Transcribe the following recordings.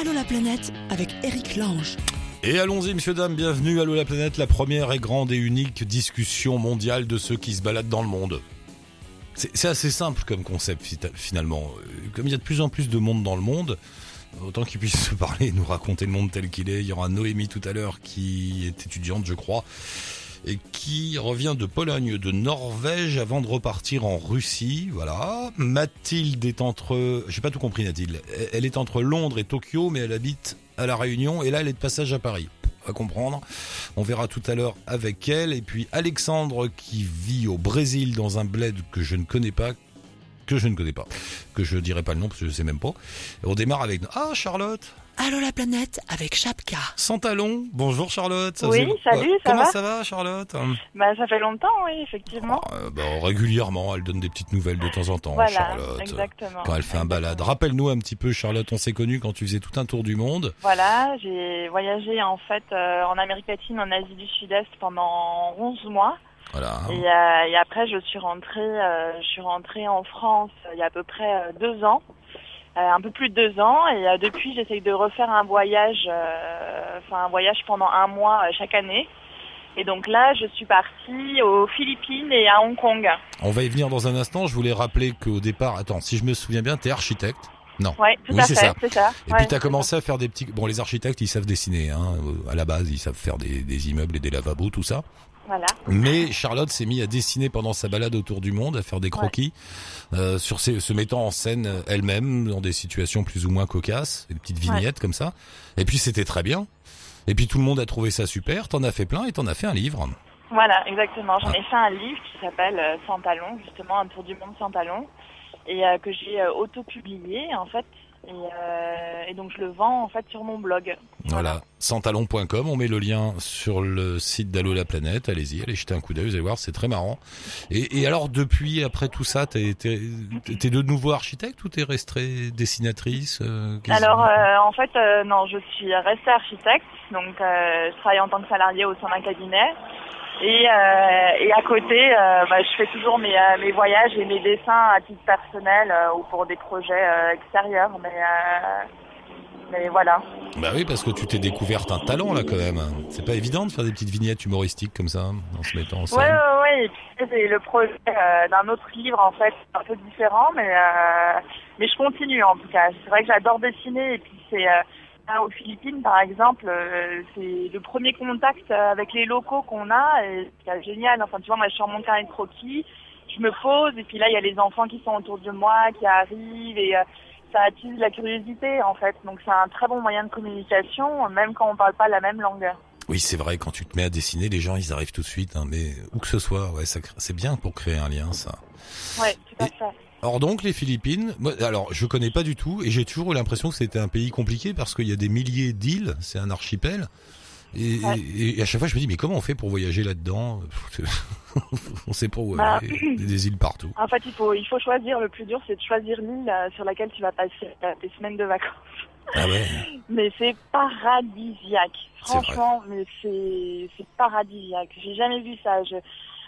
Allô la planète avec Eric Lange. Et allons-y, messieurs, dames, bienvenue à Allô la planète, la première et grande et unique discussion mondiale de ceux qui se baladent dans le monde. C'est assez simple comme concept finalement. Euh, Comme il y a de plus en plus de monde dans le monde, autant qu'ils puissent se parler et nous raconter le monde tel qu'il est. Il y aura Noémie tout à l'heure qui est étudiante, je crois, et qui revient de Pologne, de Norvège avant de repartir en Russie. Voilà. Mathilde est entre, j'ai pas tout compris Mathilde. Elle est entre Londres et Tokyo, mais elle habite à la Réunion et là elle est de passage à Paris. À comprendre. On verra tout à l'heure avec elle. Et puis Alexandre qui vit au Brésil dans un bled que je ne connais pas. Que je ne connais pas. Que je dirai pas le nom parce que je sais même pas. On démarre avec. Ah, Charlotte Allô la planète avec Chapka. Sans talon. Bonjour Charlotte. Ça Oui, salut, ça Comment va ça va Charlotte Bah, ça fait longtemps, oui, effectivement. Euh, bah, Régulièrement, elle donne des petites nouvelles de temps en temps, voilà, Charlotte. exactement. Quand elle fait un balade. Rappelle-nous un petit peu, Charlotte, on s'est connus quand tu faisais tout un tour du monde. Voilà, j'ai voyagé en fait euh, en Amérique latine, en Asie du Sud-Est pendant 11 mois. Voilà. Et, euh, et après, je suis rentrée, euh, je suis rentrée en France il y a à peu près euh, deux ans, un peu plus de deux ans. Et euh, depuis, j'essaye de refaire un voyage, euh, enfin un voyage pendant un mois euh, chaque année. Et donc là, je suis partie aux Philippines et à Hong Kong. On va y venir dans un instant. Je voulais rappeler qu'au départ, attends, si je me souviens bien, t'es architecte. Non. Ouais, tout Oui, à c'est fait, ça. Et Ouais, puis t'as c'est commencé à faire des petits. Bon, les architectes, ils savent dessiner. Hein. À la base, ils savent faire des, des immeubles et des lavabos, tout ça. Voilà. Mais Charlotte s'est mise à dessiner pendant sa balade autour du monde, à faire des croquis, euh, sur ses- se mettant en scène euh, elle-même dans des situations plus ou moins cocasses, des petites vignettes comme ça. Et puis c'était très bien. Et puis tout le monde a trouvé ça super. T'en as fait plein et t'en as fait un livre. Voilà, exactement. J'en ai fait un livre qui s'appelle euh, Sans talons, justement un tour du monde sans talons, et euh, que j'ai euh, auto-publié en fait. Et, euh, et donc je le vends en fait sur mon blog. Voilà, sanstalon.com, on met le lien sur le site d'Allo la planète, allez-y, allez jeter un coup d'œil, vous allez voir, c'est très marrant. Et, et alors depuis, après tout ça, t'es t'es de nouveau architecte ou t'es restée dessinatrice euh, Alors euh, en fait, non, je suis restée architecte, donc je travaille en tant que salarié au sein d'un cabinet. Et, euh, et à côté, euh, bah, je fais toujours mes, euh, mes voyages et mes dessins à titre personnel euh, ou pour des projets euh, extérieurs. Mais, euh, mais voilà. Bah oui, parce que tu t'es découverte un talent là quand même. C'est pas évident de faire des petites vignettes humoristiques comme ça, en se mettant en scène. Ouais, ouais, ouais. Et puis c'est le projet euh, d'un autre livre en fait, un peu différent, mais euh, mais je continue en tout cas. C'est vrai que j'adore dessiner et puis c'est euh, là, aux Philippines par exemple, euh, c'est le premier contact avec les locaux qu'on a c'est génial. Enfin tu vois, moi je suis sur mon carnet de croquis, je me pose et puis là il y a les enfants qui sont autour de moi, qui arrivent et euh, ça attise la curiosité en fait. Donc c'est un très bon moyen de communication, même quand on parle pas la même langue. Oui, c'est vrai, quand tu te mets à dessiner, les gens ils arrivent tout de suite, hein, mais où que ce soit, ouais, c'est bien pour créer un lien ça. Ouais, tout à fait. Or donc les Philippines, moi, alors je connais pas du tout et j'ai toujours eu l'impression que c'était un pays compliqué parce qu'il y a des milliers d'îles, c'est un archipel. Et, Ouais. et- et à chaque fois je me dis mais comment on fait pour voyager là-dedans On sait pas où Bah. aller, il y a des îles partout. En fait, il faut, il faut choisir. Le plus dur, c'est de choisir l'île euh, sur laquelle tu vas passer euh, tes semaines de vacances. Ah ouais. Mais c'est paradisiaque. Franchement, mais c'est, c'est paradisiaque. J'ai jamais vu ça. Je,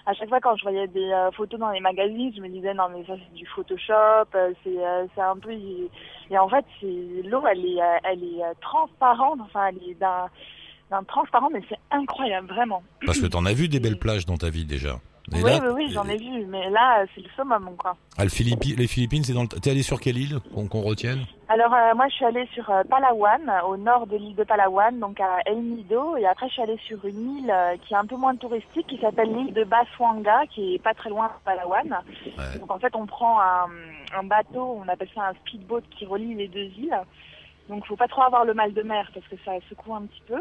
à chaque fois, quand je voyais des euh, photos dans les magazines, je me disais non mais ça c'est du Photoshop. euh, C'est, euh, c'est un peu. Et en fait, c'est l'eau, elle est, euh, elle est transparente. Enfin, elle est d'un, d'un transparent, mais c'est incroyable, vraiment. Parce que t'en as vu des belles plages dans ta vie déjà. Et oui, là, oui, oui, j'en ai vu. Mais là, c'est le summum, quoi. Ah, le Philippi- les Philippines, c'est dans le. T'es allé sur quelle île qu'on retienne? Alors euh, moi je suis allée sur euh, Palawan, au nord de l'île de Palawan, donc à El Nido, et après je suis allée sur une île euh, qui est un peu moins touristique, qui s'appelle l'île de Baswanga, qui est pas très loin de Palawan. Ouais. Donc en fait on prend un, un bateau, on appelle ça un speedboat qui relie les deux îles. Donc faut pas trop avoir le mal de mer parce que ça secoue un petit peu.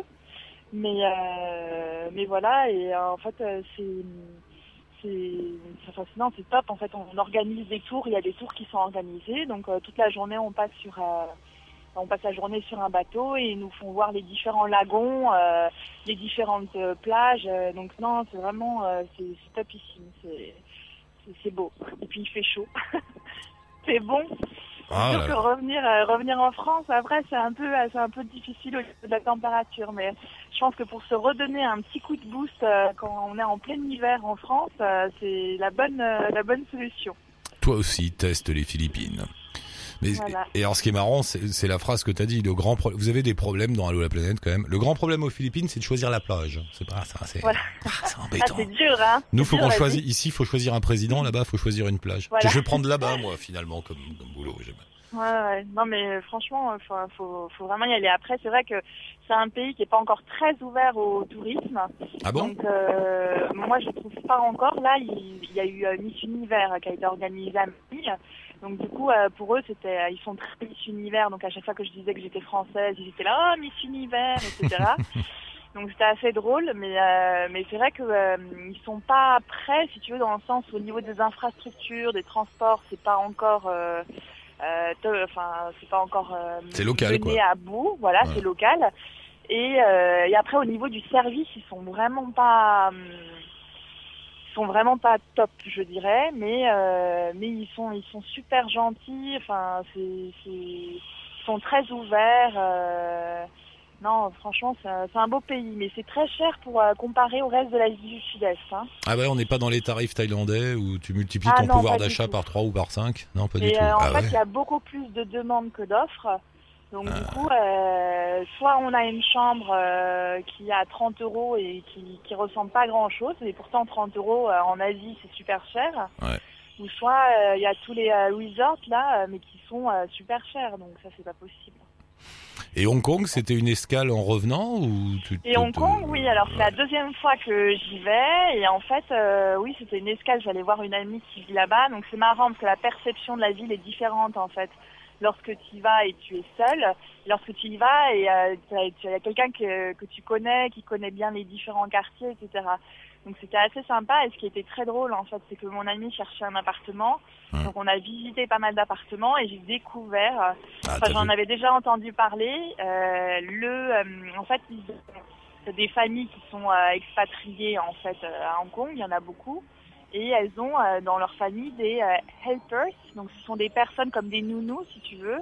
Mais euh, mais voilà et euh, en fait euh, c'est c'est fascinant, c'est top. En fait, on organise des tours. Il y a des tours qui sont organisés. Donc euh, toute la journée, on passe sur euh, on passe la journée sur un bateau et ils nous font voir les différents lagons, euh, les différentes plages. Donc non, c'est vraiment c'est c'est topissime. C'est beau. Et puis il fait chaud. c'est bon. Ah là que revenir revenir en France après c'est un peu c'est un peu difficile au niveau de la température mais je pense que pour se redonner un petit coup de boost euh, quand on est en plein hiver en France euh, c'est la bonne euh, la bonne solution. Toi aussi, teste les Philippines. Mais Voilà. et alors ce qui est marrant, c'est la phrase que t'as dit. Le grand pro- vous avez des problèmes dans Allo la planète quand même. Le grand problème aux Philippines, c'est de choisir la plage. C'est pas ça, c'est Voilà. Ah, Ah, embêtant. c'est dur, hein. Nous, faut qu'on choisisse. Ici, faut choisir un président. Là-bas, faut choisir une plage. Voilà. Je vais prendre là-bas, moi, finalement, comme, comme boulot. Ouais, ouais. Non, mais euh, franchement, faut, faut, faut vraiment y aller. Après, c'est vrai que c'est un pays qui est pas encore très ouvert au tourisme. Ah bon? Donc, euh, moi, je trouve pas encore. Là, il, il y a eu euh, Miss Univers qui a été organisée à Manille. Donc, du coup, euh, pour eux, c'était, euh, ils sont très Miss Univers. Donc, à chaque fois que je disais que j'étais française, ils étaient là, oh, Miss Univers, etc. Donc, c'était assez drôle. Mais, euh, mais c'est vrai que euh, ils sont pas prêts, si tu veux, dans le sens où, au niveau des infrastructures, des transports, c'est pas encore. Euh, enfin, c'est pas encore euh, C'est local, quoi. à bout. Voilà, Ouais. c'est local. Et, euh, et après, au niveau du service, ils sont vraiment pas, hum, ils sont vraiment pas top, je dirais. Mais, euh, mais ils sont, ils sont super gentils. Enfin, c'est, c'est, ils sont très ouverts. Non, franchement, c'est un, beau pays, mais c'est très cher pour euh, comparer au reste de l'Asie du Sud-Est. Hein. Ah ouais, on n'est pas dans les tarifs thaïlandais où tu multiplies Ah ton non, pouvoir d'achat par 3 ou par 5 Non, pas du tout. euh, en ah fait, il ouais. y a beaucoup plus de demandes que d'offres. Donc Ah. du coup, euh, soit on a une chambre euh, qui a 30 euros et qui, qui ressemble pas à grand chose, et pourtant 30 euros euh, en Asie c'est super cher. Ouais. Ou soit il y a tous les resorts là, mais qui sont super chers, donc ça c'est pas possible. Et Hong Kong, c'était une escale en revenant ou tu Et Hong Kong, oui, alors c'est la deuxième fois que j'y vais. Et en fait, euh, oui, c'était une escale. J'allais voir une amie qui vit là-bas. Donc c'est marrant parce que la perception de la ville est différente en fait. Lorsque tu y vas et tu es seul, lorsque tu y vas et euh, tu as quelqu'un que, que tu connais, qui connaît bien les différents quartiers, etc. Donc c'était assez sympa. Et ce qui était très drôle en fait, c'est que mon ami cherchait un appartement. Ouais. Donc on a visité pas mal d'appartements et j'ai découvert Ah, Enfin, j'en avais déjà entendu parler. Euh, le, euh, en fait, ils- des familles qui sont euh, expatriées en fait euh, à Hong Kong. Il y en a beaucoup, et elles ont euh, dans leur famille des euh, helpers. Donc, ce sont des personnes comme des nounous, si tu veux,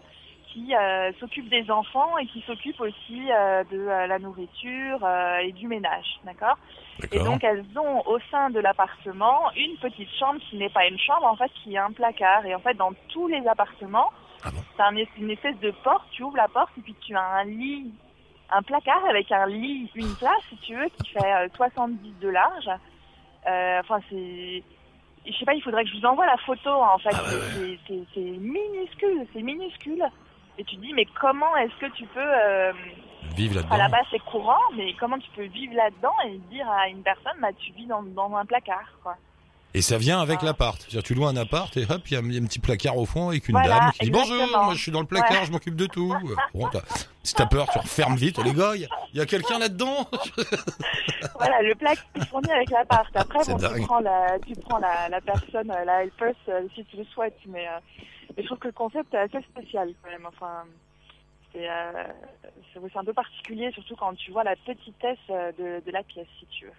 qui euh, s'occupent des enfants et qui s'occupent aussi euh, de euh, la nourriture et du ménage, d'accord? Et donc elles ont au sein de l'appartement une petite chambre qui n'est pas une chambre en fait qui est un placard. Et en fait dans tous les appartements Ah bon? un es- une espèce de porte. Tu ouvres la porte et puis tu as un lit un placard avec un lit une place si tu veux qui fait euh, 70 de large. Euh, enfin c'est je sais pas il faudrait que je vous envoie la photo en fait. Ah ouais, C'est- c'est- c'est c'est minuscule c'est minuscule et tu te dis mais comment est-ce que tu peux euh, Vive à là-dedans. la base, c'est courant, mais comment tu peux vivre là-dedans et dire à une personne, bah, tu vis dans, dans un placard, quoi. Et ça vient avec Ah. l'appart. C'est-à-dire, tu loues un appart et hop, il y, a un- il y a un petit placard au fond avec une Voilà, dame qui dit bonjour, moi je suis dans le placard, Ouais. je m'occupe de tout. Bon, t'as- si t'as peur, tu refermes vite. Les gars, il y a- il y, a quelqu'un là-dedans. Voilà, le placard est fourni avec l'appart. Après, bon, tu prends la, tu prends la, la personne, la helper, euh, si tu le souhaites, mais, euh, je trouve que le concept est assez spécial, quand même. Enfin, c'est, euh, un peu particulier, surtout quand tu vois la petitesse euh, de, de la pièce, si tu veux.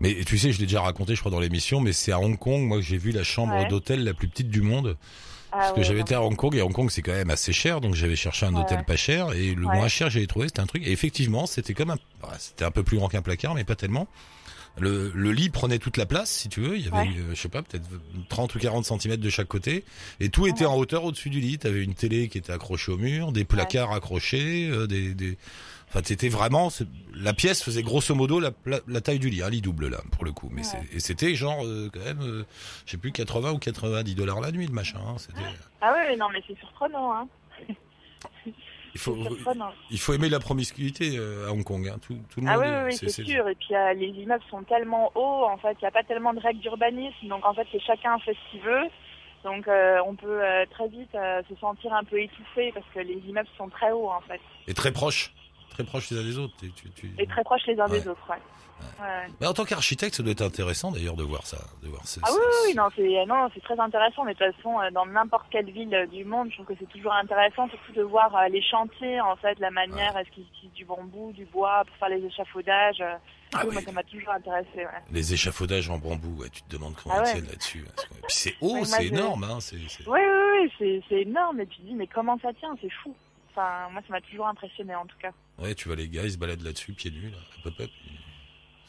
Mais tu sais, je l'ai déjà raconté, je crois, dans l'émission, mais c'est à Hong Kong, moi, que j'ai vu la chambre Ouais. d'hôtel la plus petite du monde. Ah, Parce que ouais, j'avais été à Hong Kong et Hong Kong c'est quand même assez cher donc j'avais cherché un Ouais. hôtel pas cher et le moins cher j'avais trouvé c'était un truc et effectivement c'était comme un ouais, c'était un peu plus grand qu'un placard mais pas tellement. Le, le lit prenait toute la place si tu veux, il y avait Ouais. euh, je sais pas peut-être 30 ou 40 centimètres de chaque côté et tout était en hauteur au-dessus du lit, tu avais une télé qui était accrochée au mur, des placards accrochés, euh, des des enfin c'était vraiment la pièce faisait grosso modo la, la, la taille du lit, un lit double là pour le coup mais Ouais. et c'était genre euh, quand même euh, je sais plus 80 ou 90 dollars la nuit le machin, hein, Ah ouais, non, mais c'est surprenant, hein. il faut, C'est surprenant. il faut aimer la promiscuité euh, à Hong Kong. Hein. Tout, tout le Ah monde. oui, euh, oui, oui, c'est sûr. Et puis euh, les immeubles sont tellement hauts, en fait, il n'y a pas tellement de règles d'urbanisme. Donc en fait, c'est chacun fait ce qu'il veut. Donc euh, on peut euh, très vite euh, se sentir un peu étouffé parce que les immeubles sont très hauts, en fait. Et très proches. Très proches les uns des autres. Tu, tu, tu- Et très proches les uns Ouais. des autres, ouais. Ouais. Mais en tant qu'architecte, ça doit être intéressant d'ailleurs de voir ça. De voir ce- Ah ce- oui, oui, non, c'est non, c'est très intéressant. Mais de toute façon, euh, dans n'importe quelle ville euh, du monde, je trouve que c'est toujours intéressant, surtout de voir euh, les chantiers, en fait, la manière, est-ce qu'ils utilisent du bambou, du bois pour faire les échafaudages. euh. Ah Oui, Moi, ça m'a toujours intéressé. Ouais. Les échafaudages en bambou, tu te demandes comment Ah ils tiennent là-dessus. hein, que- Puis c'est haut, c'est énorme. Hein, c'est, c'est- Oui, oui, oui, c'est, c'est énorme. Et tu te dis, mais comment ça tient C'est fou. Enfin, moi, ça m'a toujours impressionné, en tout cas. Ouais, tu vois les gars, ils se baladent là-dessus, pieds nus, là, hop,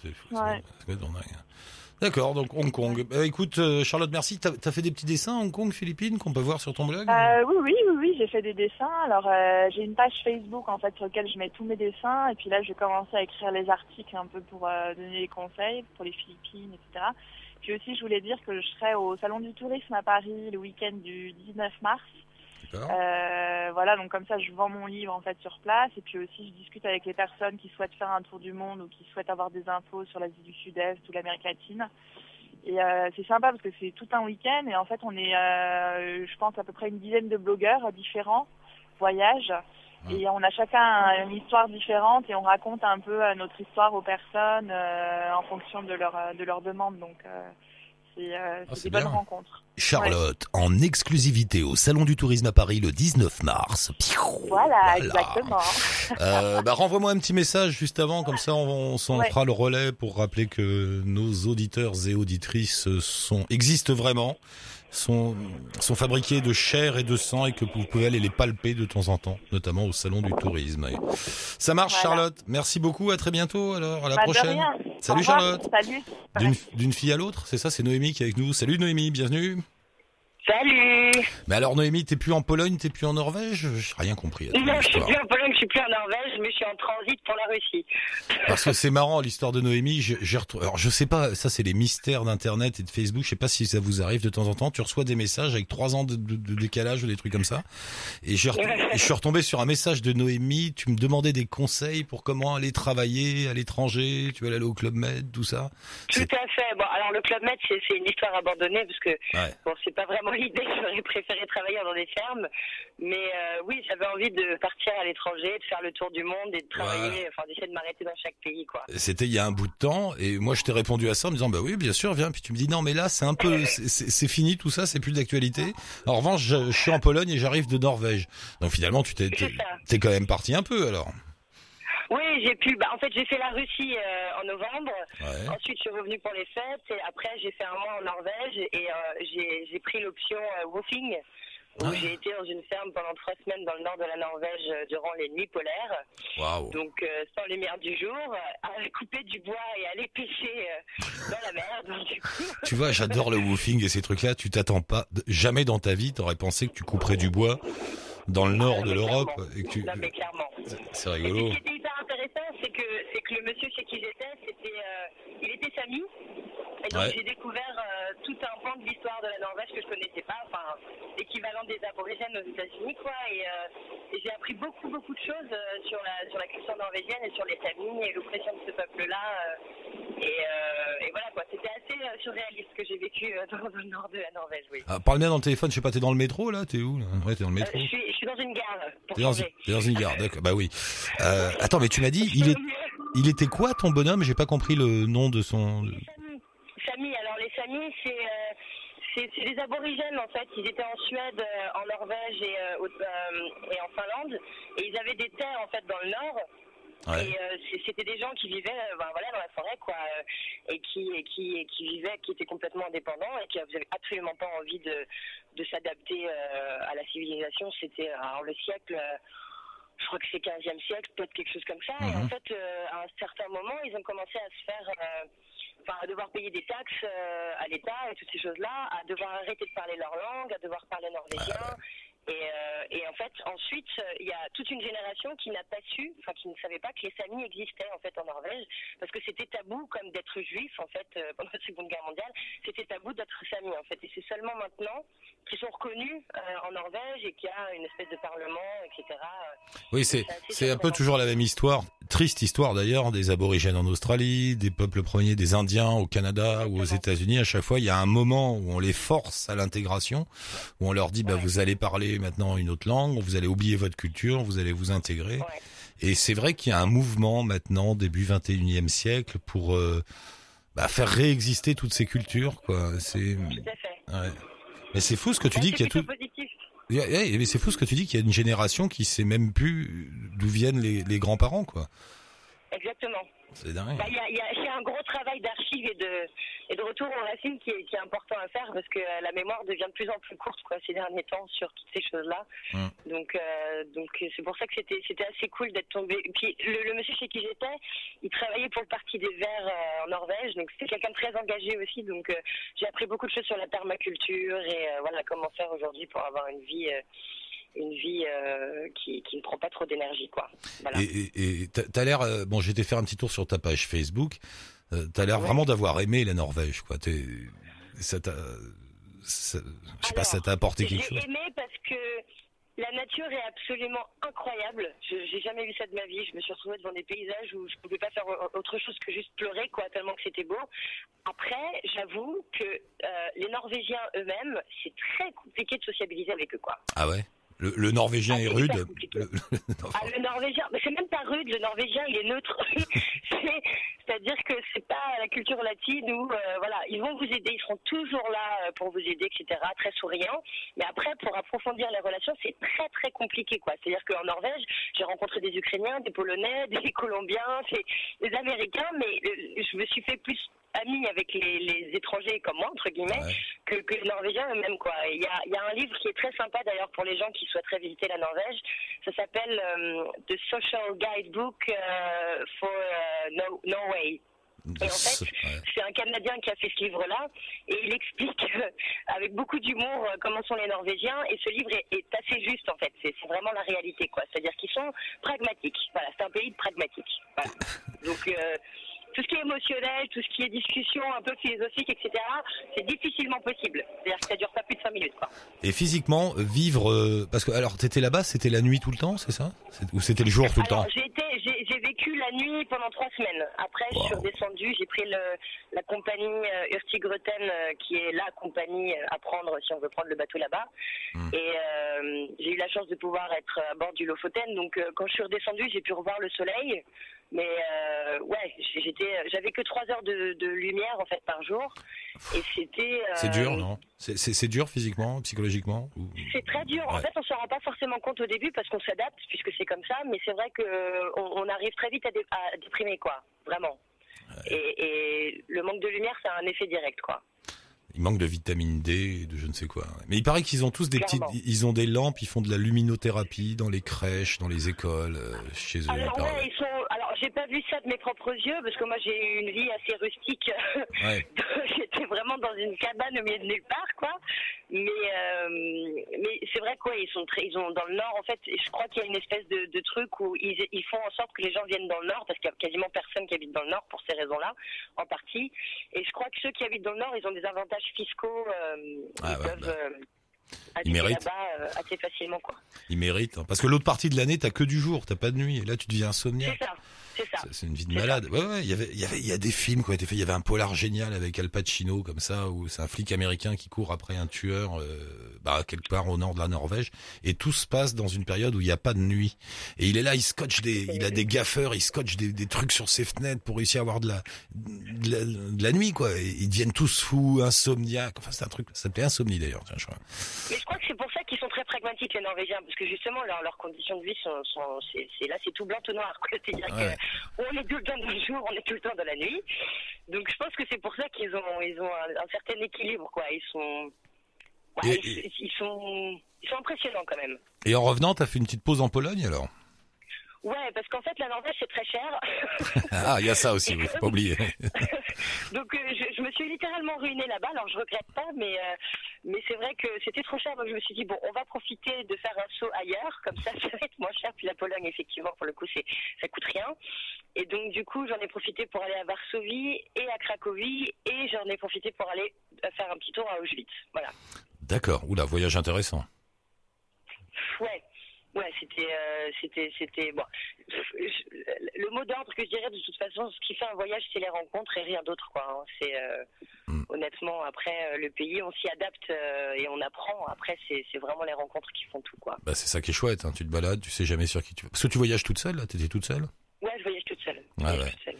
C'est Ouais. hein. D'accord, donc Hong Kong. Bah, écoute, euh, Charlotte, merci. T'as as fait des petits dessins Hong Kong, Philippines, qu'on peut voir sur ton blog Euh, oui, oui, oui, oui, j'ai fait des dessins. Alors, euh, j'ai une page Facebook en fait sur laquelle je mets tous mes dessins, et puis là, je vais commencer à écrire les articles un peu pour euh, donner des conseils pour les Philippines, etc. Puis aussi, je voulais dire que je serai au Salon du Tourisme à Paris le week-end du 19 mars. Euh, voilà, donc comme ça, je vends mon livre en fait sur place, et puis aussi, je discute avec les personnes qui souhaitent faire un tour du monde ou qui souhaitent avoir des infos sur l'Asie du Sud-Est ou l'Amérique latine. Et euh, c'est sympa parce que c'est tout un week-end et en fait on est, euh, je pense, à peu près une dizaine de blogueurs différents, voyagent. Et on a chacun une histoire différente et on raconte un peu euh, notre histoire aux personnes euh, en fonction de leur de leur demande. Donc euh, c'est euh, Ah, bonnes rencontres. Charlotte, en exclusivité au Salon du Tourisme à Paris le 19 mars. Piou Voilà, exactement. Euh, bah, renvoie-moi un petit message juste avant, comme ça on, on s'en Ouais. fera le relais pour rappeler que nos auditeurs et auditrices sont existent vraiment, sont sont fabriqués de chair et de sang et que vous pouvez aller les palper de temps en temps, notamment au salon du tourisme. Ça marche, Voilà. Charlotte. Merci beaucoup. À très bientôt. Alors à la Bah, prochaine. Salut. Charlotte. Salut. D'une d'une fille à l'autre, c'est ça, c'est Noémie qui est avec nous. Salut Noémie, bienvenue. Salut Mais alors Noémie, t'es plus en Pologne, t'es plus en Norvège? J'ai rien compris Non, je suis plus en Pologne, je suis plus en Norvège, mais je suis en transit pour la Russie. Parce que c'est marrant l'histoire de Noémie. J'ai retrouvé. Alors je sais pas, ça c'est les mystères d'internet et de Facebook. Je sais pas si ça vous arrive de temps en temps. Tu reçois des messages avec trois ans de, de- de décalage ou des trucs comme ça. Et j'ai je suis retombé sur un message de Noémie. Tu me demandais des conseils pour comment aller travailler à l'étranger. Tu veux aller au club Med, tout ça. Tout à fait. Bon, alors le Club Med, c'est c'est une histoire abandonnée parce que Ouais. bon, c'est pas vraiment l'idée. J'aurais préféré travailler dans des fermes, mais euh, oui, j'avais envie de partir à l'étranger, de faire le tour du monde et de travailler, enfin d'essayer de m'arrêter dans chaque pays, quoi. C'était il y a un bout de temps et moi je t'ai répondu à ça en me disant bah oui bien sûr viens puis tu me dis non mais là c'est un peu c'est- fini tout ça c'est plus d'actualité. En revanche je, je suis en Pologne et j'arrive de Norvège donc finalement tu t'es quand même parti un peu alors. Oui, j'ai pu. Bah, en fait, j'ai fait la Russie euh, en novembre. Ouais. Ensuite, je suis revenue pour les fêtes. Et après, j'ai fait un mois en Norvège et euh, j'ai pris l'option euh, woofing. Où Ah. j'ai été dans une ferme pendant trois semaines dans le nord de la Norvège durant les nuits polaires. Donc sans lumière du jour, à couper du bois et aller pêcher dans la mer. Donc, du coup, Tu vois, j'adore le woofing et ces trucs-là. Tu t'attends pas, jamais dans ta vie, t'aurais pensé que tu couperais du bois dans le nord Ah, de l'Europe clairement. et que tu. non mais clairement. C'est Et rigolo. ce qui était hyper intéressant, c'est que c'est que le monsieur chez qui j'étais, c'était, euh, il était Sami. Et donc Ouais. j'ai découvert euh, tout un pan de l'histoire de la Norvège que je connaissais pas, enfin l'équivalent des aborigènes aux États-Unis, quoi. Et, euh, et j'ai appris beaucoup beaucoup de choses euh, sur la sur la culture norvégienne et sur les Samis et l'oppression de ce peuple-là. euh, et, euh, et voilà quoi, c'était assez euh, surréaliste ce que j'ai vécu euh, dans, le nord de la Norvège, oui. Ah, parle bien dans le téléphone. Je sais pas, t'es dans le métro là? T'es où là? Ouais, t'es dans le Euh, métro. je, suis, une gare T'es dans, une gare, d'accord. Bah oui. Euh, attends, mais tu m'as dit, il est, il était quoi ton bonhomme? J'ai pas compris le nom de son. Les Samis. Samis, alors les Samis, c'est euh, c'est des aborigènes en fait. Ils étaient en Suède, euh, en Norvège et, euh, et en Finlande. Et ils avaient des terres en fait dans le nord. Ouais. Et euh, c'était des gens qui vivaient euh, ben, voilà, dans la forêt, quoi, euh, et qui, et qui, et qui vivaient, qui étaient complètement indépendants et qui n'avaient absolument pas envie de, de s'adapter euh, à la civilisation. C'était alors le siècle. euh, je crois que c'est 15e siècle, peut-être quelque chose comme ça. Et Mhm. en fait, euh, à un certain moment, ils ont commencé à se faire, enfin, à devoir payer des taxes euh, à l'État et toutes ces choses-là, à devoir arrêter de parler leur langue, à devoir parler norvégien. Et, euh, et en fait, ensuite, il y a toute une génération qui n'a pas su, enfin qui ne savait pas que les Samis existaient en fait en Norvège, parce que c'était tabou comme d'être juif en fait euh, pendant la Seconde Guerre mondiale, c'était tabou d'être Sami en fait. Et c'est seulement maintenant qu'ils sont reconnus euh, en Norvège et qu'il y a une espèce de parlement, etc. Oui, c'est C'est un peu toujours la même histoire, triste histoire d'ailleurs, des aborigènes en Australie, des peuples premiers, des Indiens au Canada ou aux. États-Unis. À chaque fois, il y a un moment où on les force à l'intégration, où on leur dit bah Ouais. vous allez parler maintenant une autre langue, vous allez oublier votre culture, vous allez vous intégrer. Ouais. Et c'est vrai qu'il y a un mouvement maintenant début 21e siècle pour euh, bah, faire réexister toutes ces cultures quoi. C'est ouais. Mais c'est fou ce que tu dis qu'il y a tout. positif. Mais c'est fou ce que tu dis qu'il y a une génération qui sait même plus d'où viennent les, les grands-parents, quoi. Exactement. C'est dingue. Bah, Il y, a, il y a- il y a un gros travail d'archives et de, et de retour aux racines qui est, qui est important à faire parce que euh, la mémoire devient de plus en plus courte quoi, ces derniers temps sur toutes ces choses-là. Mm. Donc, euh, donc c'est pour ça que c'était c'était assez cool d'être tombé. Et Puis le, le monsieur chez qui j'étais, il travaillait pour le Parti des Verts euh, en Norvège, donc c'était quelqu'un de très engagé aussi. Donc euh, j'ai appris beaucoup de choses sur la permaculture et voilà comment faire aujourd'hui pour avoir une vie. Euh, une vie euh, qui, qui ne prend pas trop d'énergie, quoi. Voilà. Et, t'as- t'as l'air, euh, bon, j'ai été faire un petit tour sur ta page Facebook. Euh, t'as l'air Ouais. vraiment d'avoir aimé la Norvège, quoi. T'es, ça t'a, ça- je sais pas, ça t'a apporté quelque chose. J'ai aimé parce que la nature est absolument incroyable. Je j'ai jamais vu ça de ma vie. Je me suis retrouvée devant des paysages où je pouvais pas faire au- autre chose que juste pleurer, quoi, tellement que c'était beau. Après, j'avoue que euh, les Norvégiens eux-mêmes, c'est très compliqué de sociabiliser avec eux, quoi. Ah ouais? Le, le Norvégien Ah, est rude. Le- le- non, Ah, le Norvégien, mais c'est même pas rude, le Norvégien il est neutre. C'est- C'est-à-dire que c'est pas la culture latine où, euh, voilà, ils vont vous aider, ils seront toujours là euh, pour vous aider, etc., très souriants. Mais après, pour approfondir les relations, c'est très très compliqué, quoi. C'est-à-dire qu'en Norvège, j'ai rencontré des Ukrainiens, des Polonais, des Colombiens, des, des Américains, mais euh, je me suis fait plus amie avec les, les étrangers comme moi, entre guillemets, Ouais. que, que les Norvégiens eux-mêmes. quoi. Il y a, il y a un livre qui est très sympa d'ailleurs pour les gens qui souhaiteraient visiter la Norvège. Ça s'appelle euh, The Social Guidebook euh, for euh, No- Norway. Et en fait, c'est un Canadien qui a fait ce livre-là et il explique euh, avec beaucoup d'humour euh, comment sont les Norvégiens et ce livre est, est assez juste en fait. C'est vraiment la réalité quoi. C'est-à-dire qu'ils sont pragmatiques. Voilà, c'est un pays de pragmatiques. Voilà. Donc euh, tout ce qui est émotionnel, tout ce qui est discussion un peu philosophique, etc., c'est difficilement possible. C'est-à-dire que ça dure pas plus de 5 minutes quoi. Et physiquement, vivre, euh, parce que alors t'étais là-bas, c'était la nuit tout le temps, c'est ça? Ou c'était le jour tout le temps? j'ai vécu la nuit pendant trois semaines. Après, je suis redescendue, j'ai pris le, la compagnie euh, euh, qui est la compagnie euh, à prendre si on veut prendre le bateau là-bas. Hmm. Et euh, j'ai eu la chance de pouvoir être à bord du Lofoten. Donc, quand je suis redescendue, j'ai pu revoir le soleil. Mais euh, ouais, j'étais, j'avais que trois heures de, de lumière en fait par jour, et c'était. euh, C'est dur, non? C'est- dur physiquement, psychologiquement ou- c'est très dur. En fait, on se rend pas forcément compte au début parce qu'on s'adapte, puisque c'est comme ça. Mais c'est vrai que euh, on, on arrive très vite à, dé- à déprimer, quoi. Vraiment. Et, et le manque de lumière, ça a un effet direct, quoi. Il manque de vitamine D, de je ne sais quoi. Mais il paraît qu'ils ont tous des Clairement. petites, ils ont des lampes, ils font de la luminothérapie dans les crèches, dans les écoles, euh, chez eux. Alors ouais, ils sont. J'ai pas vu ça de mes propres yeux parce que moi j'ai eu une vie assez rustique. Ouais. J'étais vraiment dans une cabane au milieu de nulle part, quoi. Mais euh, mais c'est vrai quoi, ils sont très, ils ont dans le nord en fait. Je crois qu'il y a une espèce de, de truc où ils, ils font en sorte que les gens viennent dans le nord parce qu'il y a quasiment personne qui habite dans le nord pour ces raisons-là, en partie. Et je crois que ceux qui habitent dans le nord, ils ont des avantages fiscaux. Euh, Ah ils ouais, peuvent bah. euh, méritent. là-bas euh, assez facilement, quoi. Ils méritent. hein. Parce que l'autre partie de l'année, t'as que du jour, t'as pas de nuit. Et là, tu deviens insomniaque. C'est ça, c'est ça. C'est- une vie de malade. Ouais, ouais. Il y avait, il y avait, il y a des films qui ont été faits. Il y avait un polar génial avec Al Pacino comme ça, où c'est un flic américain qui court après un tueur, euh, bah, quelque part au nord de la Norvège, et tout se passe dans une période où il n'y a pas de nuit. Et il est là, il scotche des, il a des gaffeurs, il scotche des, des trucs sur ses fenêtres pour réussir à avoir de la, de la, de la nuit, quoi. Et ils deviennent tous fous, insomniaques. Enfin, c'est un truc. Ça s'appelait insomnie d'ailleurs, tiens, je crois. Mais je crois que c'est pour ça qu'ils sont très pragmatiques les Norvégiens, parce que justement leurs leurs conditions de vie sont, sont c'est c'est- là c'est tout blanc tout noir. quoi. C'est-à-dire Ouais. que on est tout le temps dans le jour, on est tout le temps dans la nuit. Donc je pense que c'est pour ça qu'ils ont ils ont un, un certain équilibre quoi. Ils sont ouais, Et- ils, ils sont ils sont impressionnants quand même. Et en revenant, t'as fait une petite pause en Pologne alors? Ouais, parce qu'en fait la Norvège c'est très cher. Ah, il y a ça aussi, oui, faut pas oublier. Donc euh, je, je me suis littéralement ruinée là-bas. Alors je regrette pas, mais euh, mais c'est vrai que c'était trop cher. Donc je me suis dit bon, on va profiter de faire un saut ailleurs, comme ça ça va être moins cher. Puis la Pologne effectivement pour le coup c'est ça coûte rien. Et donc du coup j'en ai profité pour aller à Varsovie et à Cracovie et j'en ai profité pour aller faire un petit tour à Auschwitz. Voilà. D'accord. Oula, voyage intéressant. Ouais. Ouais, c'était, euh, c'était, c'était bon. Le mot d'ordre que je dirais de toute façon, ce qui fait un voyage, c'est les rencontres et rien d'autre, quoi. hein. C'est euh, Mm. honnêtement après euh, le pays, on s'y adapte euh, et on apprend. Après, c'est, vraiment les rencontres qui font tout, quoi. Bah, c'est ça qui est chouette, hein. tu te balades, tu sais jamais sur qui tu vas. Parce que tu voyages toute seule, là? T'étais toute seule? Ouais, je voyage toute seule. Ah ouais. seule.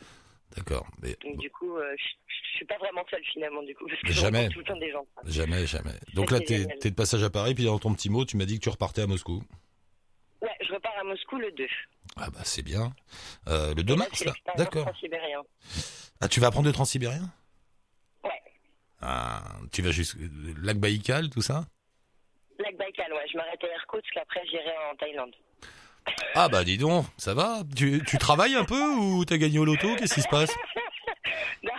D'accord. Mais Donc du coup, je, je suis pas vraiment seule finalement, du coup, parce que jamais. tout le temps des gens. jamais, jamais. Donc là, t'es t'es de passage à Paris, puis dans ton petit mot, tu m'as dit que tu repartais à Moscou. Je repars à Moscou le 2. Ah bah c'est bien. Euh, le 2 Et là, mars, là D'accord. Ah, tu vas apprendre le transsibérien? Ouais. Ah, tu vas jusqu'au lac Baïkal, tout ça? Lac Baïkal, ouais. Je m'arrête à Irkoutsk, après j'irai en Thaïlande. Ah bah dis donc, ça va? Tu, tu travailles un peu ou t'as gagné au loto? Qu'est-ce qui se passe Non,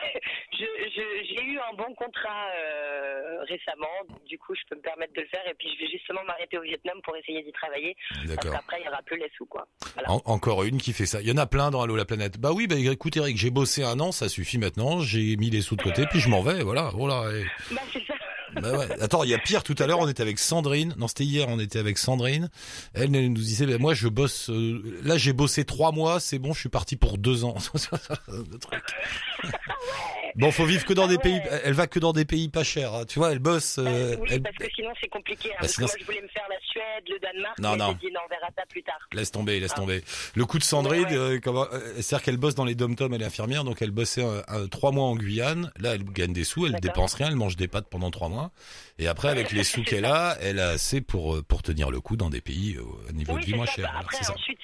je- je- J'ai eu un bon contrat euh, récemment, du coup je peux me permettre de le faire et puis je vais justement m'arrêter au Vietnam pour essayer d'y travailler parce D'accord. qu'après il n'y aura plus les sous quoi. Voilà. En- encore une qui fait ça. Il y en a plein dans Allo la planète. Bah oui, bah écoute Eric, j'ai bossé un an, ça suffit maintenant. J'ai mis les sous de côté, puis je m'en vais. Voilà, voilà. et- Bah c'est ça. Bah ouais. Attends, il y a pire. Tout à l'heure, on était avec Sandrine. Non, c'était hier. On était avec Sandrine. Elle nous disait, bah, moi, je bosse. euh, là, j'ai bossé trois mois. C'est bon, je suis parti pour deux ans. Le truc. Bon, faut vivre que dans des pays. Elle va que dans des pays pas chers. hein. Tu vois, elle bosse. Bah, euh, oui, elle- parce que sinon c'est compliqué. hein, Bah, parce sinon, que moi je voulais me faire la Suède, le Danemark, Non, non. j'ai dit non, on verra ça plus tard. Laisse tomber, laisse Ah. tomber. Le coup de Sandrine, Ouais, euh, comment- euh, c'est-à-dire qu'elle bosse dans les dom-toms, elle est infirmière, donc elle bossait euh, euh, trois mois en Guyane. Là, elle gagne des sous, elle dépense rien, elle mange des pâtes pendant trois mois. Et après, avec les sous qu'elle a, elle a assez pour euh, pour tenir le coup dans des pays euh, à niveau Oui, de vie moins ça. cher. Bah, Voilà, Après, ça. ensuite,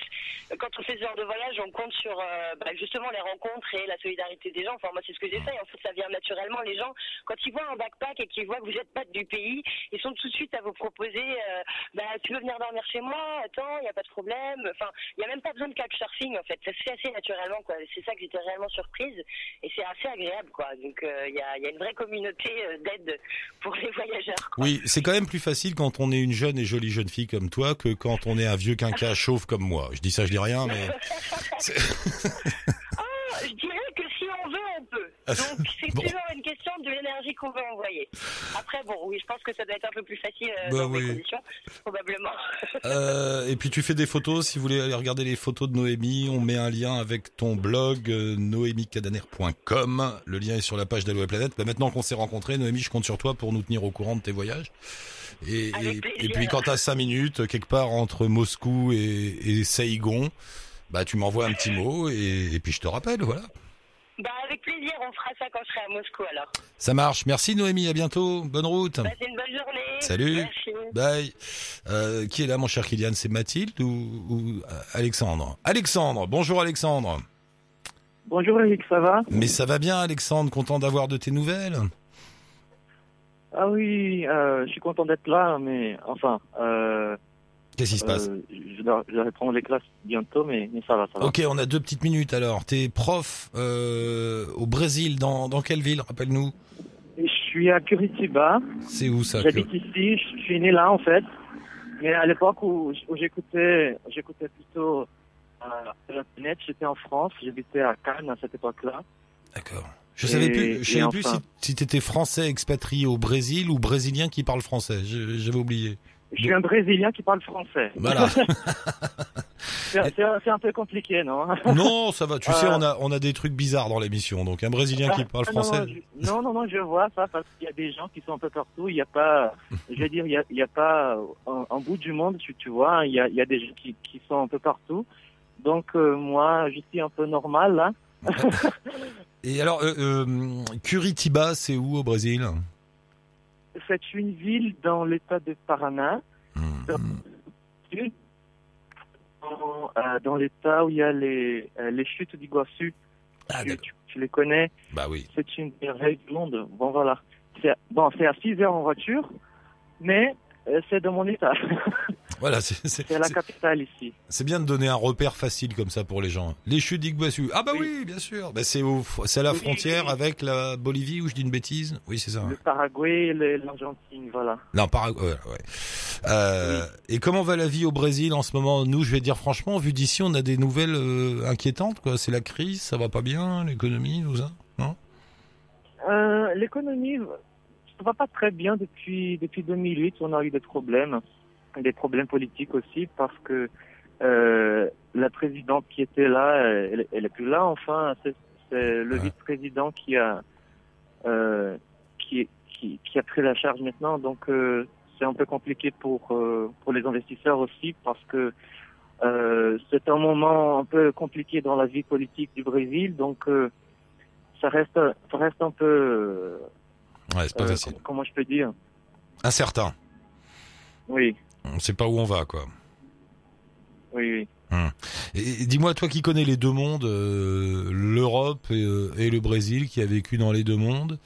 quand on fait ce genre de voyage, on compte sur euh, bah, justement les rencontres et la solidarité des gens. Enfin, moi, c'est ce que j'essaye. En fait, ça vient naturellement. Les gens, quand ils voient un backpack et qu'ils voient que vous êtes pas du pays, ils sont tout de suite à vous proposer euh, bah, tu veux venir dormir chez moi? Attends, il n'y a pas de problème. Enfin, il n'y a même pas besoin de couchsurfing, en fait. Ça se fait assez naturellement, quoi. C'est ça que j'étais réellement surprise. Et c'est assez agréable, quoi. Donc, euh, il y, a, il y a une vraie communauté euh, d'aide pour les voyageurs. quoi. Oui, c'est quand même plus facile quand on est une jeune et jolie jeune fille comme toi que quand on est un vieux quinquas chauve comme moi. Je dis ça, je dis rien, mais Ah, je dirais que si on veut, on peut. Donc c'est Bon. toujours une question de l'énergie qu'on veut envoyer. Après, bon, oui, je pense que ça doit être un peu plus facile euh, Bah dans oui. ces conditions, probablement. Euh, et puis tu fais des photos. Si vous voulez aller regarder les photos de Noémie, on met un lien avec ton blog euh, noémiecadaner.com. Le lien est sur la page d'Allo la planète. Bah, maintenant qu'on s'est rencontrés, Noémie, je compte sur toi pour nous tenir au courant de tes voyages. Et, et, puis quand t'as cinq minutes, quelque part entre Moscou et, et Saigon, bah tu m'envoies un petit mot et, et puis je te rappelle, voilà. Bah, avec plaisir, on fera ça quand je serai à Moscou alors. Ça marche. Merci Noémie, à bientôt. Bonne route. Passez une bonne journée. Salut. Merci. Bye. Euh, qui est là, mon cher Kylian? C'est Mathilde ou, ou, euh, Alexandre? Alexandre. Bonjour Alexandre. Bonjour Eric, ça va? Mais ça va bien Alexandre, content d'avoir de tes nouvelles? Ah oui, euh, je suis content d'être là, mais enfin, euh, Qu'est-ce qui se passe? Je, dois reprendre les classes bientôt, mais, mais ça va, ça va. Ok, on a deux petites minutes alors. T'es prof euh, au Brésil, dans, dans quelle ville Rappelle-nous? Je suis à Curitiba, C'est où ça j'habite ici, je suis né là en fait, mais à l'époque où, où j'écoutais, j'écoutais plutôt euh, la planète, j'étais en France, j'habitais à Cannes à cette époque-là. D'accord. Je Et- savais plus, je savais plus si, si t'étais français expatrié au Brésil ou brésilien qui parle français. J'avais oublié. Je suis un Brésilien qui parle français. Voilà. C'est un, peu compliqué, non non, ça va. Tu sais, Euh. on a on a des trucs bizarres dans l'émission. Donc un brésilien qui parle Ah, français. Non, non, non, je vois ça parce qu'il y a des gens qui sont un peu partout. Il n'y a pas, je veux dire, il y a, pas en, en bout du monde, tu, tu vois, il y a, il y a des gens qui, qui sont un peu partout. Donc euh, moi, je suis un peu normal là. Et alors, euh, Curitiba, c'est où au Brésil? C'est une ville dans l'État de Paraná, Hmm. dans, euh, dans l'État où il y a les, euh, les chutes d'Iguaçu. Ah, tu, d'accord. tu, tu les connais Bah oui. C'est une merveille du monde. Bon voilà. C'est bon, c'est à 6 heures en voiture, mais euh, c'est dans mon état. Voilà, c'est la capitale ici. c'est bien de donner un repère facile comme ça pour les gens. Les chutes. Ah bah oui, Oui. bien sûr. Bah c'est à la Oui, frontière oui. avec la Bolivie ou je dis une bêtise Oui, c'est ça. Le Paraguay et l'Argentine, voilà. Non, Paraguay. Ouais, ouais. Euh, Et comment va la vie au Brésil en ce moment? Nous, je vais dire franchement, vu d'ici, on a des nouvelles euh, inquiétantes. Quoi. C'est la crise, ça va pas bien, l'économie, tout ça. Non? Euh, L'économie, ça va pas très bien depuis depuis 2008. On a eu des problèmes, des problèmes politiques aussi parce que euh, la présidente qui était là, elle, elle est plus là. Enfin, c'est le vice-président qui a euh, qui, qui qui a pris la charge maintenant. Donc euh, c'est un peu compliqué pour pour les investisseurs aussi parce que c'est un moment un peu compliqué dans la vie politique du Brésil. Donc ça reste ça reste un peu Ouais, pas facile. com- comment je peux dire? Incertain. oui On sait pas où on va, quoi. Oui, oui. Et, et dis-moi, toi qui connais les deux mondes, euh, l'Europe et, euh, et le Brésil, qui a vécu dans les deux mondes,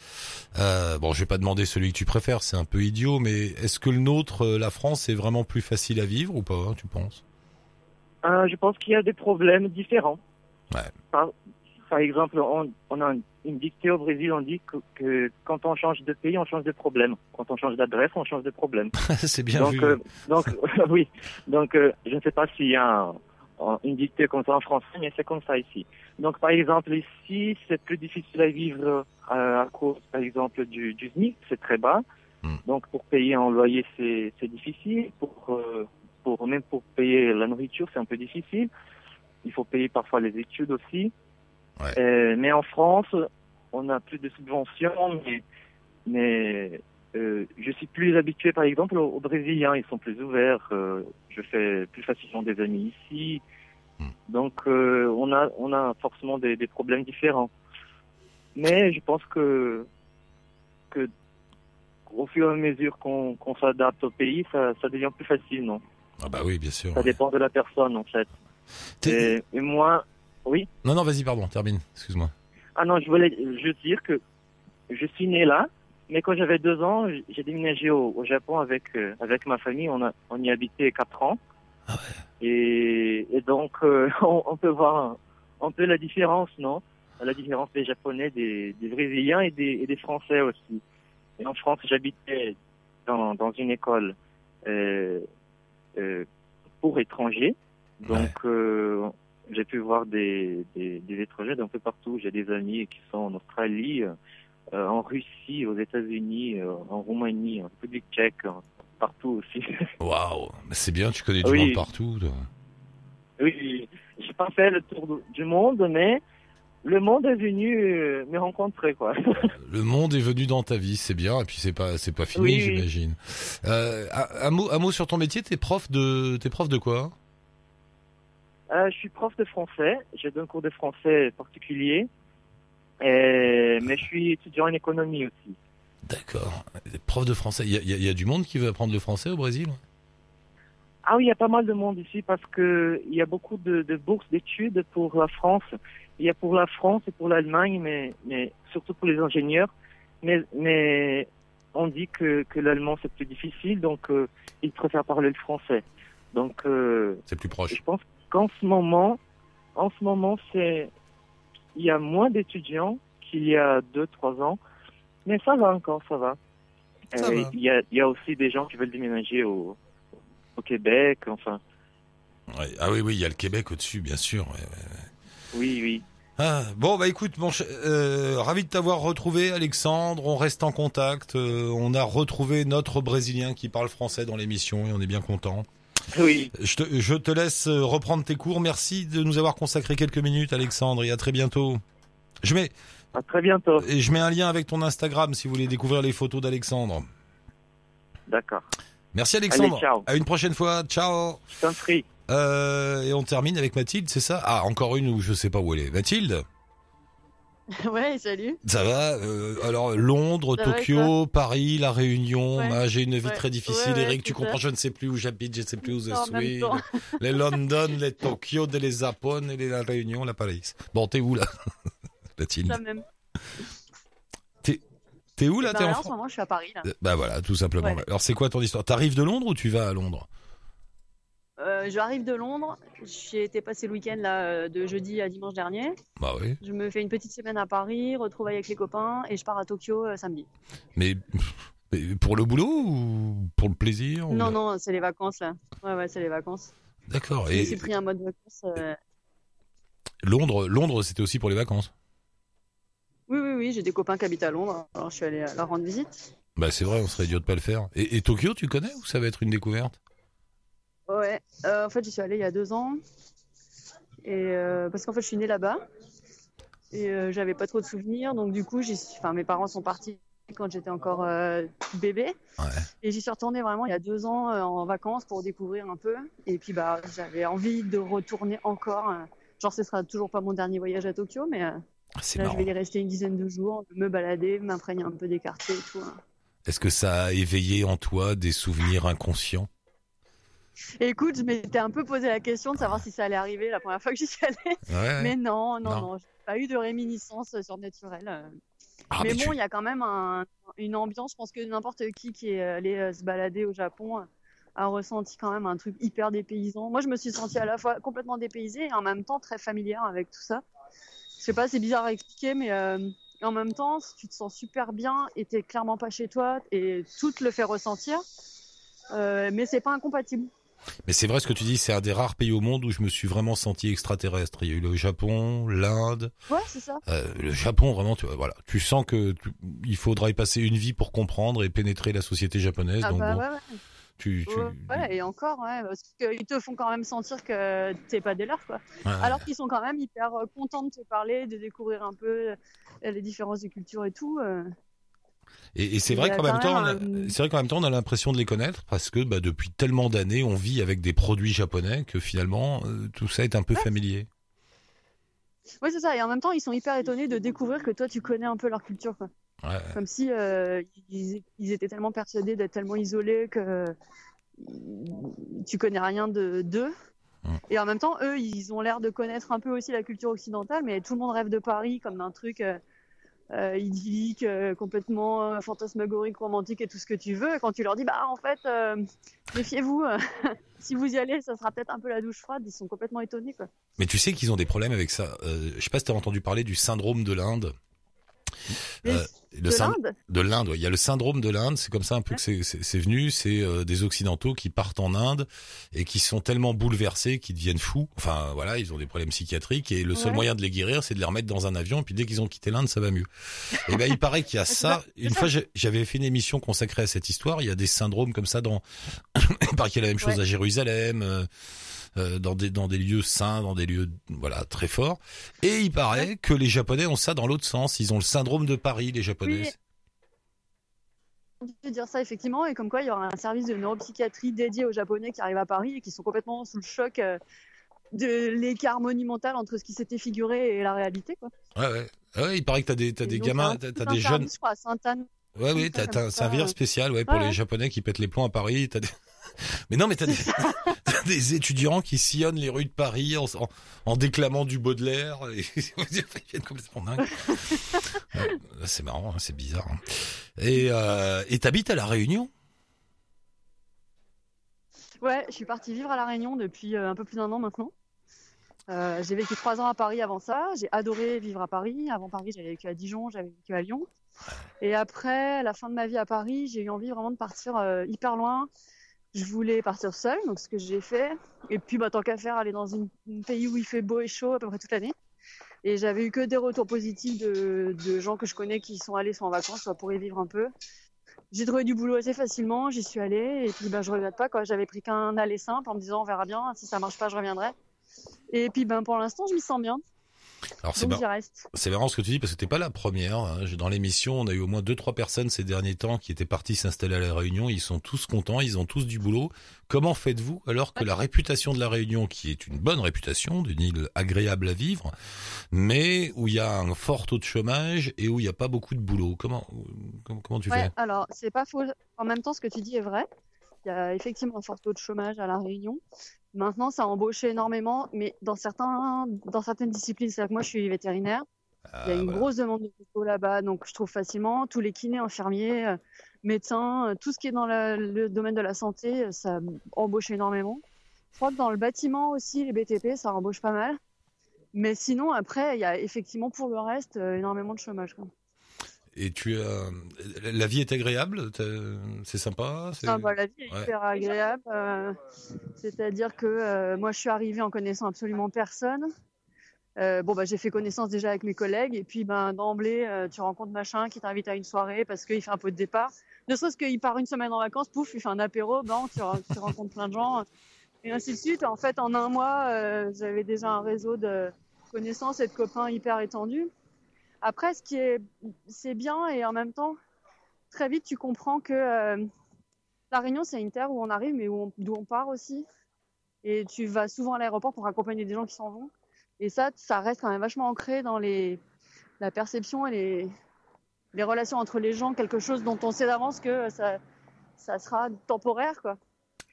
euh, bon, je vais pas demander celui que tu préfères, c'est un peu idiot, mais est-ce que le nôtre, la France, est vraiment plus facile à vivre ou pas, hein, tu penses? Je pense qu'il y a des problèmes différents. Ouais. Par, par exemple, on, on a une dictée au Brésil, on dit que, que quand on change de pays, on change de problème. Quand on change d'adresse, on change de problème. C'est bien donc, vu. euh, donc oui. Donc, euh, je ne sais pas s'il y a un- un- une dictée comme ça en français, mais c'est comme ça ici. Donc, par exemple, ici, c'est plus difficile à vivre euh, à cause, par exemple, du, du SMIC, c'est très bas. Hmm. Donc, pour payer un loyer, c'est difficile. Pour, pour même pour payer la nourriture, c'est un peu difficile. Il faut payer parfois les études aussi. Ouais. Euh, mais en France, on a plus de subventions, mais, mais euh, je suis plus habitué, par exemple, aux, aux Brésiliens. Ils sont plus ouverts. euh, je fais plus facilement des amis ici. Hmm. Donc, on a on a forcément des, des problèmes différents. Mais je pense que que au fur et à mesure qu'on s'adapte au pays, ça, ça devient plus facile, non? Ah bah oui, bien sûr. Ça dépend de la personne, en fait. Et moi, oui. Non, non, vas-y, pardon, termine, excuse-moi. Ah non, je voulais juste dire que je suis né là, mais quand j'avais deux ans, j'ai déménagé au, au Japon avec euh, avec ma famille. On a on y habitait quatre ans. Ah Et, et donc euh, on, on peut voir un, un peu la différence, non? La différence des Japonais, des, des Brésiliens et des, et des Français aussi. Et en France, j'habitais dans dans une école euh, pour étrangers, donc euh, j'ai pu voir des, des, des étrangers d'un peu partout. J'ai des amis qui sont en Australie, euh, en Russie, aux États-Unis, euh, en Roumanie, en République tchèque, partout aussi. Waouh, c'est bien, tu connais du Oui. monde partout. toi. oui, j'ai pas fait le tour du- monde, mais le monde est venu euh, me rencontrer, quoi. Le monde est venu dans ta vie, c'est bien, et puis c'est pas, c'est pas fini, oui. j'imagine. Euh, un, un mot, un mot sur ton métier, t'es prof de, t'es prof de quoi? Euh, je suis prof de français. Je donne cours de français particulier. Et, mais je suis étudiant en économie aussi. D'accord. Prof de français. Il y a, y y du monde qui veut apprendre le français au Brésil? Ah oui, il y a pas mal de monde ici parce que il y a beaucoup de, de bourses d'études pour la France. Il y a pour la France et pour l'Allemagne, mais, mais surtout pour les ingénieurs. Mais, mais on dit que, que l'allemand c'est plus difficile, donc euh, ils préfèrent parler le français. Donc euh, C'est plus proche. je pense qu'en ce moment, en ce moment, c'est il y a moins d'étudiants qu'il y a deux, trois ans, mais ça va encore, ça va. Ça Euh, va. Il y a, il y a aussi des gens qui veulent déménager au, au Québec, enfin, Ouais. Ah oui, oui, il y a le Québec au-dessus, bien sûr. ouais, ouais. oui, oui. Ah, bon, bah écoute, mon euh, ravi de t'avoir retrouvé, Alexandre. On reste en contact. euh, on a retrouvé notre Brésilien qui parle français dans l'émission et on est bien content. Oui, Je te, je te laisse euh, reprendre tes cours. Merci de nous avoir consacré quelques minutes, Alexandre, et à très bientôt. Je mets, à très bientôt. et je mets un lien avec ton Instagram si vous voulez découvrir les photos d'Alexandre. D'accord. Merci Alexandre. Allez, ciao. À une prochaine fois. Ciao. Je t'en prie. Euh, et on termine avec Mathilde, c'est ça? Ah, encore une où je sais pas où elle est. Mathilde? ouais, salut. Ça va euh, Alors Londres, Ça Tokyo, Paris, La Réunion. Ouais. Ah, J'ai une vie Ouais. très difficile. Ouais, Eric, tu comprends ça. Je ne sais plus où j'habite, je ne sais plus où je suis. Les London, les Tokyo, les Japon, et les La Réunion, la Paris. Bon, t'es où là Ça même. T'es où là Bah, en là, en ce France moment, je suis à Paris. Là. Euh, Bah voilà, tout simplement. Alors c'est quoi ton histoire? T'arrives de Londres ou tu vas à Londres? Euh, J'arrive de Londres. J'ai été passer le week-end là, euh, de jeudi à dimanche dernier. Bah oui. Je me fais une petite semaine à Paris, retrouvaille avec les copains et je pars à Tokyo euh, samedi. Mais, mais pour le boulot ou pour le plaisir ou- Non, non, c'est les vacances là. Ouais, ouais, c'est les vacances. D'accord. Et suis pris un mode vacances. euh, Londres, Londres, c'était aussi pour les vacances. Oui, oui, oui, j'ai des copains qui habitent à Londres. Alors je suis allée leur rendre visite. Bah c'est vrai, on serait idiot de pas le faire. Et, et Tokyo, tu connais ou ça va être une découverte? Ouais, euh, en fait, j'y suis allée il y a deux ans. Et euh, parce qu'en fait, je suis née là-bas. Et euh, j'avais pas trop de souvenirs. Donc, du coup, j'y suis- enfin, mes parents sont partis quand j'étais encore bébé. Ouais. Et j'y suis retournée vraiment il y a deux ans en vacances pour découvrir un peu. Et puis, bah, j'avais envie de retourner encore. genre, ce sera toujours pas mon dernier voyage à Tokyo, mais Ah, là, je vais y rester une dizaine de jours, me balader, m'imprégner un peu des quartiers et tout. hein. Est-ce que ça a éveillé en toi des souvenirs inconscients? Écoute, je m'étais un peu posé la question de savoir si ça allait arriver la première fois que j'y suis allée. Ouais. Mais non, non, Non. non, j'ai pas eu de réminiscence surnaturelle. Ah, mais mais bon, tu- il y a quand même un- une ambiance. Je pense que n'importe qui qui est allé euh, se balader au Japon euh, a ressenti quand même un truc hyper dépaysant. Moi, je me suis sentie à la fois complètement dépaysée et en même temps très familière avec tout ça. Je sais pas, c'est bizarre à expliquer, mais euh, en même temps, tu te sens super bien et t'es clairement pas chez toi et tout te le fait ressentir. Euh, mais c'est pas incompatible. Mais c'est vrai ce que tu dis, c'est un des rares pays au monde où je me suis vraiment senti extraterrestre. Il y a eu le Japon, l'Inde, Ouais, c'est ça. euh, le Japon vraiment. Tu vois, voilà, tu sens que tu- il faudra y passer une vie pour comprendre et pénétrer la société japonaise. Ah donc bah bon, ouais, ouais. tu, tu... Ouais, et encore, ouais, parce qu'ils te font quand même sentir que t'es pas des leurs, quoi. Ouais. Alors qu'ils sont quand même hyper euh, contents de te parler, de découvrir un peu euh, les différences de culture et tout. Euh. Et, et c'est vrai qu'en même temps, on même a- un- c'est vrai qu'en même temps, on a l'impression de les connaître parce que bah, depuis tellement d'années, on vit avec des produits japonais que finalement, euh, tout ça est un peu familier. Ouais, c'est ça. Et en même temps, ils sont hyper étonnés de découvrir que toi, tu connais un peu leur culture, quoi. Ouais. Comme si euh, ils, ils étaient tellement persuadés d'être tellement isolés que tu connais rien de d'eux. Mm. Et en même temps, eux, ils ont l'air de connaître un peu aussi la culture occidentale, mais tout le monde rêve de Paris comme d'un truc euh, idyllique, euh, complètement euh, fantasmagorique, romantique et tout ce que tu veux. Quand tu leur dis, bah en fait, euh, méfiez-vous, si vous y allez, ça sera peut-être un peu la douche froide. Ils sont complètement étonnés. Mais tu sais qu'ils ont des problèmes avec ça. Je sais pas si tu as entendu parler du syndrome de l'Inde. Euh, le de l'Inde, de l'Inde, ouais. il y a le syndrome de l'Inde, c'est comme ça un peu que c'est- c'est venu, c'est euh, des occidentaux qui partent en Inde et qui sont tellement bouleversés qu'ils deviennent fous. Enfin voilà, ils ont des problèmes psychiatriques et le seul Ouais. moyen de les guérir, c'est de les remettre dans un avion et puis dès qu'ils ont quitté l'Inde, ça va mieux. Et ben il paraît qu'il y a ça. Une fois j'avais fait une émission consacrée à cette histoire, il y a des syndromes comme ça dans il paraît qu'il y a la même chose à Jérusalem. euh, euh, dans des dans des lieux saints, dans des lieux voilà très forts. Et il paraît que les Japonais ont ça dans l'autre sens. Ils ont le syndrome de Paris, les Japonais. Oui. dire ça effectivement, et comme quoi il y aura un service de neuropsychiatrie dédié aux Japonais qui arrivent à Paris et qui sont complètement sous le choc euh, de l'écart monumental entre ce qui s'était figuré et la réalité. Quoi. Ouais, ouais. Ah ouais, il paraît que t'as des, t'as des donc, gamins, t'as, un t'as des jeunes. Je crois. Ouais, ça, t'as, un ça, service euh. spécial, ouais, pour Ouais, les. Japonais qui pètent les plombs à Paris. T'as des... Mais non, mais t'as des, étudiants qui sillonnent les rues de Paris en, déclamant du Baudelaire. Et... ils. Ouais, c'est marrant, hein, c'est bizarre. hein. Et, euh, et t'habites à La Réunion? Ouais, je suis partie vivre à La Réunion depuis euh, un peu plus d'un an maintenant. Euh, j'ai vécu trois ans à Paris avant ça. J'ai adoré vivre à Paris. Avant Paris, j'avais vécu à Dijon, j'avais vécu à Lyon. Et après, à la fin de ma vie à Paris, j'ai eu envie vraiment de partir euh, hyper loin. Je voulais partir seule, donc ce que j'ai fait. Et puis, bah, tant qu'à faire, aller dans un pays où il fait beau et chaud à peu près toute l'année. Et j'avais eu que des retours positifs de, de gens que je connais qui sont allés soit en vacances, soit pour y vivre un peu. J'ai trouvé du boulot assez facilement, j'y suis allée, et puis bah, je regrette pas. J'avais pris qu'un aller simple en me disant on verra bien, si ça marche pas, je reviendrai. Et puis ben, pour l'instant, je m'y sens bien, Alors c'est mar- marrant ce que tu dis parce que t'es pas la première. hein. Dans l'émission, on a eu au moins deux trois personnes ces derniers temps qui étaient parties s'installer à la Réunion. Ils sont tous contents, ils ont tous du boulot. Comment faites-vous alors que la réputation de la Réunion, qui est une bonne réputation, d'une île agréable à vivre, mais où il y a un fort taux de chômage et où il n'y a pas beaucoup de boulot? Comment comment, comment tu Ouais, fais? alors c'est pas faux. En même temps, ce que tu dis est vrai. Il y a effectivement un fort taux de chômage à La Réunion. Maintenant, ça a embauché énormément, mais dans, certains, dans certaines disciplines, c'est-à-dire que moi je suis vétérinaire, il y a Ah, une voilà. grosse demande de boulot là-bas, donc je trouve facilement tous les kinés, infirmiers, euh, médecins, euh, tout ce qui est dans la- le domaine de la santé, euh, ça embauche énormément. Je crois que dans le bâtiment aussi, les BTP, ça embauche pas mal. Mais sinon, après, il y a effectivement pour le reste énormément de chômage. quoi. Et tu as la vie est agréable, c'est sympa. c'est- Ah, bah, la vie est Ouais. hyper agréable. euh, C'est-à-dire que euh, moi, je suis arrivée en connaissant absolument personne. Euh, bon, bah, j'ai fait connaissance déjà avec mes collègues. Et puis, ben, d'emblée, euh, tu rencontres machin qui t'invite à une soirée parce qu'il fait un peu de départ. Ne serait-ce qu'il part une semaine en vacances, pouf, il fait un apéro, ben, tu, tu rencontres plein de gens. Et ainsi de suite. En fait, en un mois, euh, j'avais déjà un réseau de connaissances et de copains hyper étendu. Après, ce qui est, c'est bien et en même temps, très vite, tu comprends que euh, la Réunion, c'est une terre où on arrive, mais où on- d'où on part aussi. Et tu vas souvent à l'aéroport pour accompagner des gens qui s'en vont. Et ça, ça reste quand même vachement ancré dans les, la perception et les, les relations entre les gens, quelque chose dont on sait d'avance que ça, ça sera temporaire, quoi.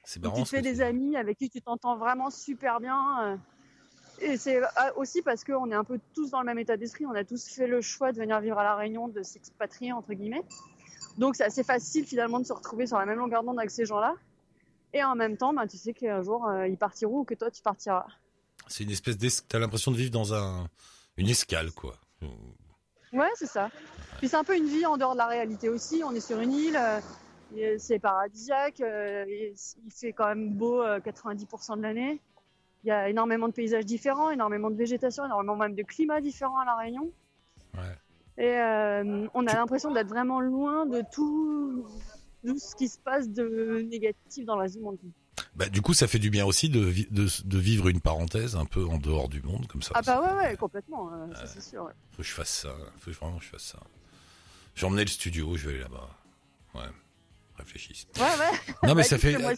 C'est marrant. tu te fais des amis avec qui tu t'entends vraiment super bien. Et c'est ah, aussi parce qu'on est un peu tous dans le même état d'esprit. On a tous fait le choix de venir vivre à La Réunion, de s'expatrier, entre guillemets. Donc c'est assez facile finalement de se retrouver sur la même longueur d'onde avec ces gens-là. Et en même temps, ben, tu sais qu'un jour, euh, ils partiront ou que toi, tu partiras. C'est une espèce d'es... T'as l'impression de vivre dans un une escale, quoi. Ouais, c'est ça. Puis c'est un peu une vie en dehors de la réalité aussi. On est sur une île, euh, c'est paradisiaque, euh, il fait quand même beau euh, 90% de l'année. Il y a énormément de paysages différents, énormément de végétation, énormément même de climats différents à La Réunion. Ouais. Et euh, on a l'impression d'être vraiment loin de tout, tout ce qui se passe de négatif dans le reste du monde. Bah, du coup, ça fait du bien aussi de, vi- de, de vivre une parenthèse un peu en dehors du monde, comme ça. Ah bah ouais, ouais, complètement, euh, ça c'est sûr. ouais. Faut que je fasse ça. Faut que vraiment que je fasse ça. J'ai emmené le studio, je vais aller là-bas. Ouais. Réfléchisse. Ouais, ouais. Non, mais Bah, ça fait. hein.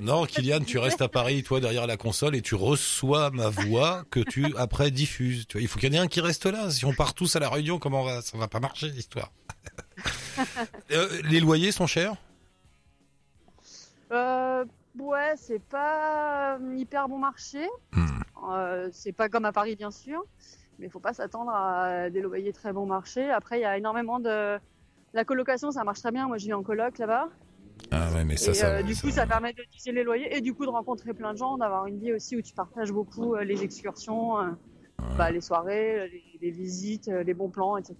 Non, Kylian, tu restes à Paris, toi, derrière la console, et tu reçois ma voix que tu, après, diffuses. Tu vois, il faut qu'il y en ait un qui reste là. Si on part tous à la réunion, comment on va, ça va pas marcher, l'histoire. Euh, les loyers sont chers? Euh, ouais, c'est pas euh, hyper bon marché. Hmm. Euh, c'est pas comme à Paris, bien sûr. Mais il faut pas s'attendre à des loyers très bon marché. Après, il y a énormément de. La colocation, ça marche très bien. Moi, je vis en coloc là-bas. Ah ouais, mais ça, et ça. euh, du coup, ça permet de tisser les loyers et du coup de rencontrer plein de gens, d'avoir une vie aussi où tu partages beaucoup euh, les excursions, euh, bah, les soirées, euh, les, les visites, les bons plans, etc.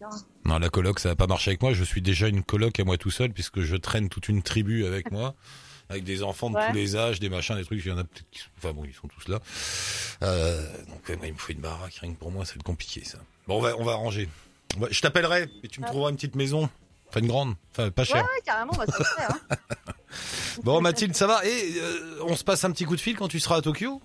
Non, la coloc, ça va pas marcher avec moi. Je suis déjà une coloc à moi tout seul puisque je traîne toute une tribu avec moi. Avec des enfants de Ouais. tous les âges, des machins, des trucs, il y en a peut-être qui sont... Enfin bon, ils sont tous là. Donc ouais, moi, il me faut une baraque, rien que pour moi, c'est compliqué ça. Bon, on va, on va arranger. Va- Je t'appellerai et tu me Ah. trouveras une petite maison. Enfin, une grande. Enfin, pas chère. Ouais, carrément, bah, ça fait. Hein. Bon, Mathilde, ça va Et euh, on se passe un petit coup de fil quand tu seras à Tokyo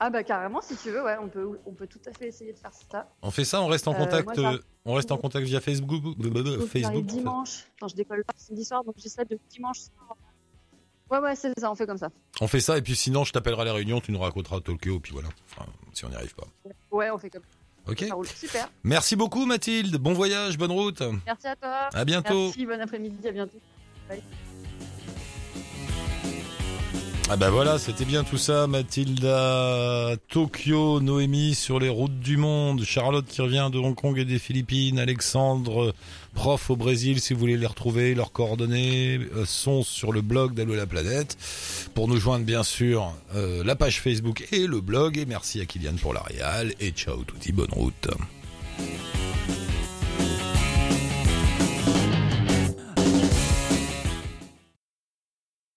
Ah bah carrément, si tu veux, ouais, on peut, on peut tout à fait essayer de faire ça. On fait ça On reste en Euh, contact moi, ça- euh, On reste en contact via Facebook Donc, j'arrive Facebook dimanche. Quand je décolle pas samedi soir, donc j'essaie de dimanche soir. Ouais, ouais, c'est ça, on fait comme ça. On fait ça et puis sinon, je t'appellerai à la réunion, tu nous raconteras Tokyo, puis voilà. Enfin, si on n'y arrive pas. Ouais, on fait comme ça. Ok Ça roule. Super. Merci beaucoup Mathilde, bon voyage, bonne route. Merci à toi. À bientôt. Merci, bon après-midi, à bientôt. Ah bah voilà, c'était bien tout ça. Mathilda, Tokyo, Noémie sur les routes du monde, Charlotte qui revient de Hong Kong et des Philippines, Alexandre, prof au Brésil, si vous voulez les retrouver, leurs coordonnées euh, sont sur le blog d'Allo la planète. Pour nous joindre, bien sûr, euh, la page Facebook et le blog. Et merci à Kylian pour la réal. Et ciao touti, bonne route.